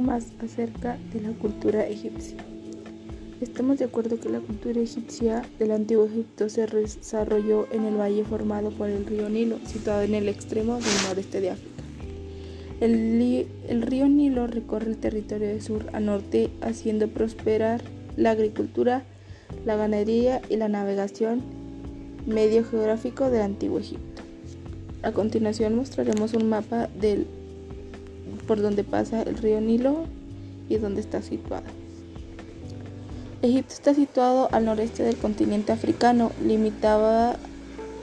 más acerca de la cultura egipcia. Estamos de acuerdo que la cultura egipcia del antiguo Egipto se desarrolló en el valle formado por el río Nilo, situado en el extremo del noreste de África. El, el, río Nilo recorre el territorio de sur a norte, haciendo prosperar la agricultura, la ganadería y la navegación, medio geográfico del antiguo Egipto. A continuación mostraremos un mapa del, por donde pasa el río Nilo y dónde está situado. Egipto está situado al noreste del continente africano, limitaba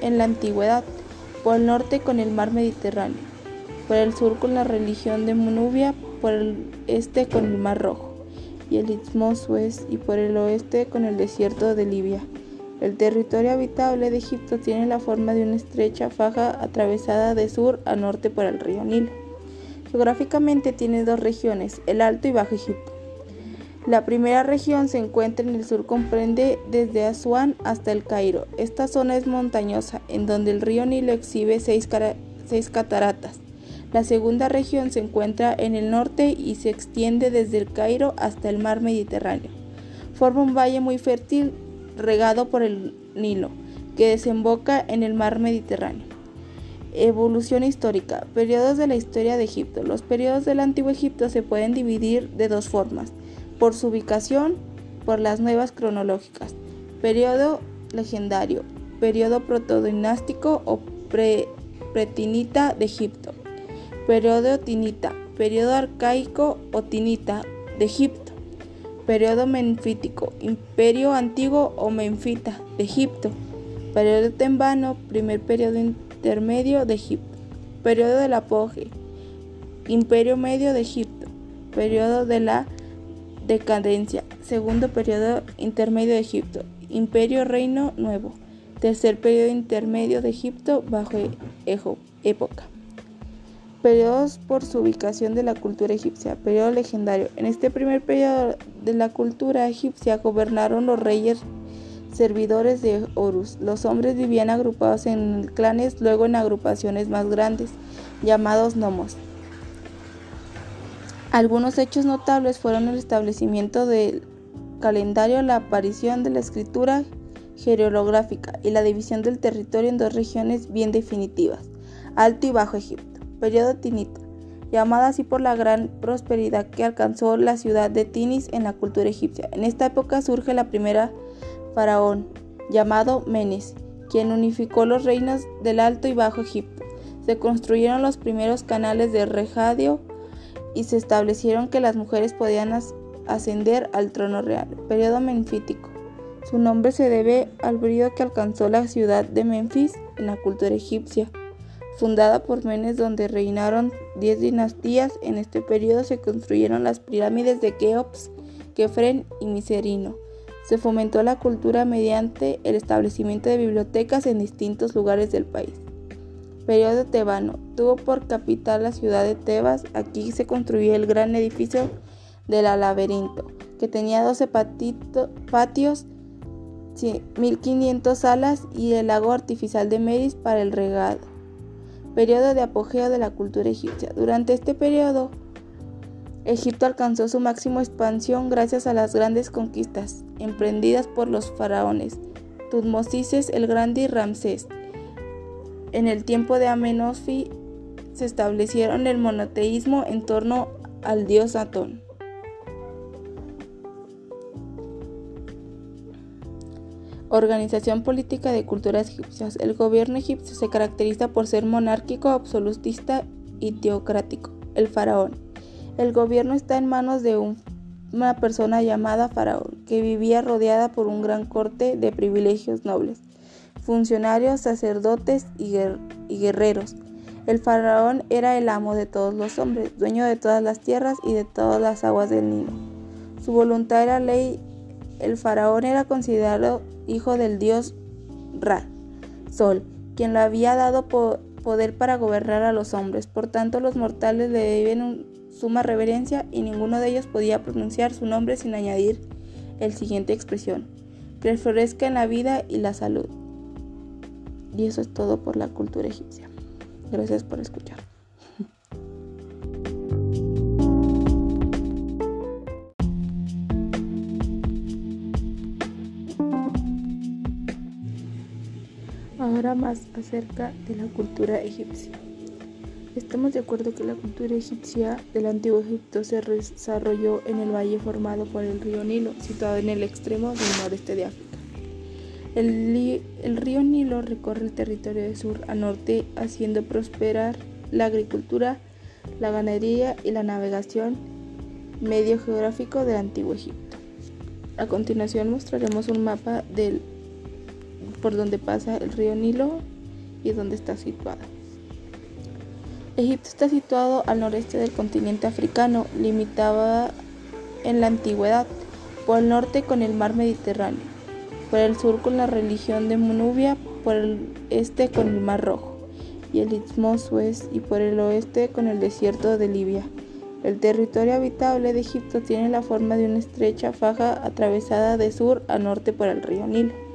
en la antigüedad por el norte con el mar Mediterráneo, por el sur con la religión de Nubia, por el este con el mar Rojo y el Istmo Suez y por el oeste con el desierto de Libia. El territorio habitable de Egipto tiene la forma de una estrecha faja atravesada de sur a norte por el río Nilo. Geográficamente tiene dos regiones, el Alto y Bajo Egipto. La primera región se encuentra en el sur, comprende desde Asuán hasta el Cairo. Esta zona es montañosa, en donde el río Nilo exhibe seis, seis, cataratas. La segunda región se encuentra en el norte y se extiende desde el Cairo hasta el mar Mediterráneo. Forma un valle muy fértil regado por el Nilo, que desemboca en el mar Mediterráneo. Evolución histórica. Periodos de la historia de Egipto. Los periodos del antiguo Egipto se pueden dividir de dos formas por su ubicación, por las nuevas cronológicas, periodo legendario, periodo protodinástico o pretinita de Egipto, periodo tinita, periodo arcaico o tinita de Egipto, periodo menfítico, imperio antiguo o menfita de Egipto, periodo tembano, primer periodo intermedio de Egipto, periodo del apogeo, imperio medio de Egipto, periodo de la Decadencia. Segundo periodo intermedio de Egipto. Imperio Reino Nuevo. Tercer periodo intermedio de Egipto bajo Ejo, época. Periodos por su ubicación de la cultura egipcia. Periodo legendario. En este primer periodo de la cultura egipcia gobernaron los reyes servidores de Horus. Los hombres vivían agrupados en clanes, luego en agrupaciones más grandes, llamados nomos. Algunos hechos notables fueron el establecimiento del calendario, la aparición de la escritura jeroglífica y la división del territorio en dos regiones bien definitivas, Alto y Bajo Egipto. Periodo Tinita, llamada así por la gran prosperidad que alcanzó la ciudad de Tinis en la cultura egipcia. En esta época surge la primera faraón, llamado Menes, quien unificó los reinos del Alto y Bajo Egipto. Se construyeron los primeros canales de regadio y se establecieron que las mujeres podían ascender al trono real. Periodo menfítico. Su nombre se debe al brillo que alcanzó la ciudad de Memphis en la cultura egipcia. Fundada por Menes donde reinaron diez dinastías, en este periodo se construyeron las pirámides de Keops, Kefren y Miserino. Se fomentó la cultura mediante el establecimiento de bibliotecas en distintos lugares del país. Periodo tebano. Tuvo por capital la ciudad de Tebas. Aquí se construyó el gran edificio del laberinto, que tenía 12 patios, 1500 salas y el lago artificial de Meris para el regado. Periodo de apogeo de la cultura egipcia. Durante este periodo, Egipto alcanzó su máxima expansión gracias a las grandes conquistas emprendidas por los faraones Tutmosis el Grande y Ramsés. En el tiempo de Amenofis se establecieron el monoteísmo en torno al dios Atón. Organización política de culturas egipcias. El gobierno egipcio se caracteriza por ser monárquico, absolutista y teocrático. El faraón. El gobierno está en manos de una persona llamada faraón, que vivía rodeada por un gran corte de privilegios nobles funcionarios, sacerdotes y, guerreros. El faraón era el amo de todos los hombres, dueño de todas las tierras y de todas las aguas del Nilo. Su voluntad era ley. El faraón era considerado hijo del dios Ra, Sol, quien le había dado poder para gobernar a los hombres. Por tanto, los mortales le deben suma reverencia y ninguno de ellos podía pronunciar su nombre sin añadir el siguiente expresión: que florezca en la vida y la salud. Y eso es todo por la cultura egipcia. Gracias por escuchar. Ahora más acerca de la cultura egipcia. Estamos de acuerdo que la cultura egipcia del antiguo Egipto se desarrolló en el valle formado por el río Nilo, situado en el extremo del noreste de África. El, el, río Nilo recorre el territorio de sur a norte, haciendo prosperar la agricultura, la ganadería y la navegación, medio geográfico del antiguo Egipto. A continuación mostraremos un mapa del, por donde pasa el río Nilo y dónde está situado. Egipto está situado al noreste del continente africano, limitaba en la antigüedad por el norte con el mar Mediterráneo, por el sur con la religión de Nubia, por el este con el mar Rojo y el Istmo Suez y por el oeste con el desierto de Libia. El territorio habitable de Egipto tiene la forma de una estrecha faja atravesada de sur a norte por el río Nilo.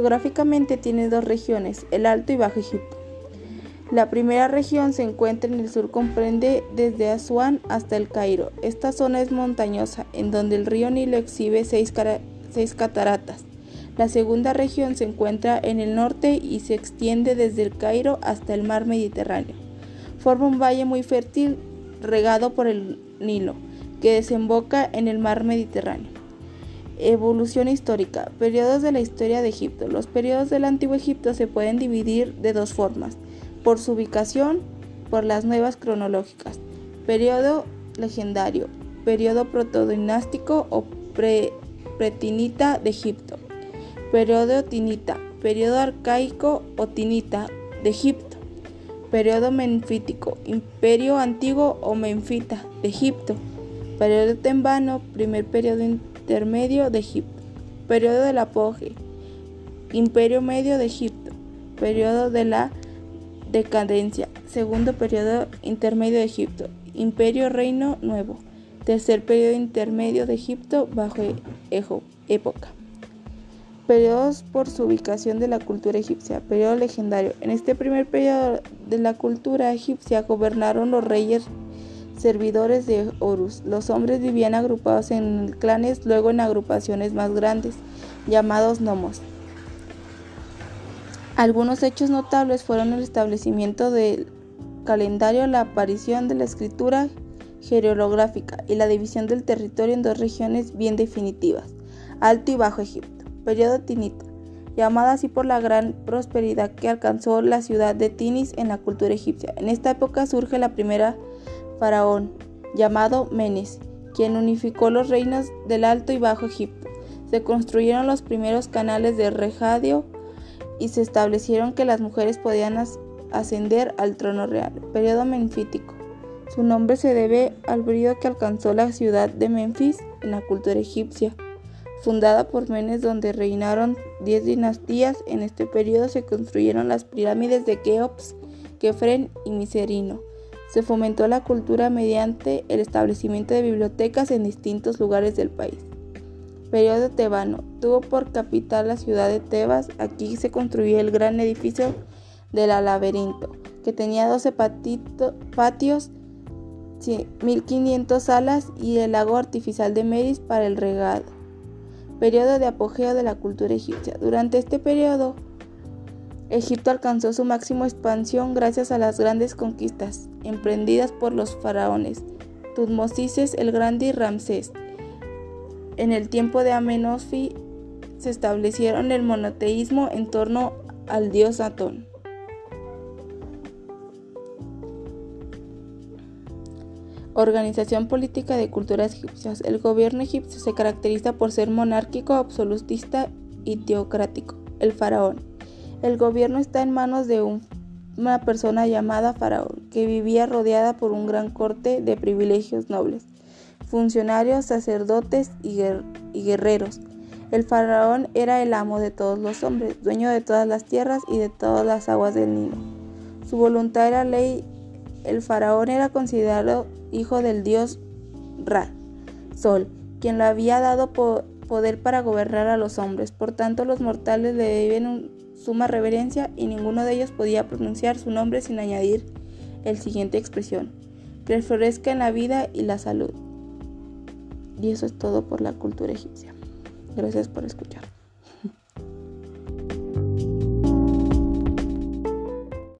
Geográficamente tiene dos regiones, el Alto y Bajo Egipto. La primera región se encuentra en el sur, comprende desde Asuán hasta el Cairo. Esta zona es montañosa, en donde el río Nilo exhibe seis, seis cataratas. La segunda región se encuentra en el norte y se extiende desde el Cairo hasta el mar Mediterráneo. Forma un valle muy fértil regado por el Nilo, que desemboca en el mar Mediterráneo. Evolución histórica. Periodos de la historia de Egipto. Los periodos del antiguo Egipto se pueden dividir de dos formas por su ubicación, por las nuevas cronológicas, periodo legendario, periodo protodinástico o pretinita de Egipto, periodo tinita, periodo arcaico o tinita de Egipto, periodo menfítico, imperio antiguo o menfita de Egipto, periodo tembano, primer periodo intermedio de Egipto, periodo del apogeo, imperio medio de Egipto, periodo de la Decadencia. Segundo periodo intermedio de Egipto. Imperio Reino Nuevo. Tercer periodo intermedio de Egipto bajo Ejo, época. Periodos por su ubicación de la cultura egipcia. Periodo legendario. En este primer periodo de la cultura egipcia gobernaron los reyes servidores de Horus. Los hombres vivían agrupados en clanes, luego en agrupaciones más grandes, llamados nomos. Algunos hechos notables fueron el establecimiento del calendario, la aparición de la escritura jeroglífica y la división del territorio en dos regiones bien definitivas, Alto y Bajo Egipto. Periodo Tinita, llamada así por la gran prosperidad que alcanzó la ciudad de Tinis en la cultura egipcia. En esta época surge la primera faraón, llamado Menes, quien unificó los reinos del Alto y Bajo Egipto. Se construyeron los primeros canales de regadio y se establecieron que las mujeres podían ascender al trono real. Periodo menfítico. Su nombre se debe al brillo que alcanzó la ciudad de Memphis en la cultura egipcia. Fundada por Menes donde reinaron diez dinastías, en este periodo se construyeron las pirámides de Keops, Kefren y Miserino. Se fomentó la cultura mediante el establecimiento de bibliotecas en distintos lugares del país. Periodo tebano. Tuvo por capital la ciudad de Tebas. Aquí se construyó el gran edificio del laberinto, que tenía 12 patios, 1500 salas y el lago artificial de Meris para el regado. Periodo de apogeo de la cultura egipcia. Durante este periodo, Egipto alcanzó su máxima expansión gracias a las grandes conquistas emprendidas por los faraones Tutmosis el Grande y Ramsés. En el tiempo de Amenofis se establecieron el monoteísmo en torno al dios Atón. Organización política de culturas egipcias. El gobierno egipcio se caracteriza por ser monárquico, absolutista y teocrático. El faraón. El gobierno está en manos de una persona llamada faraón, que vivía rodeada por un gran corte de privilegios nobles funcionarios, sacerdotes y, guerreros. El faraón era el amo de todos los hombres, dueño de todas las tierras y de todas las aguas del Nilo. Su voluntad era ley. El faraón era considerado hijo del dios Ra, Sol, quien le había dado poder para gobernar a los hombres. Por tanto, los mortales le deben suma reverencia y ninguno de ellos podía pronunciar su nombre sin añadir el siguiente expresión: que florezca en la vida y la salud. Y eso es todo por la cultura egipcia. Gracias por escuchar.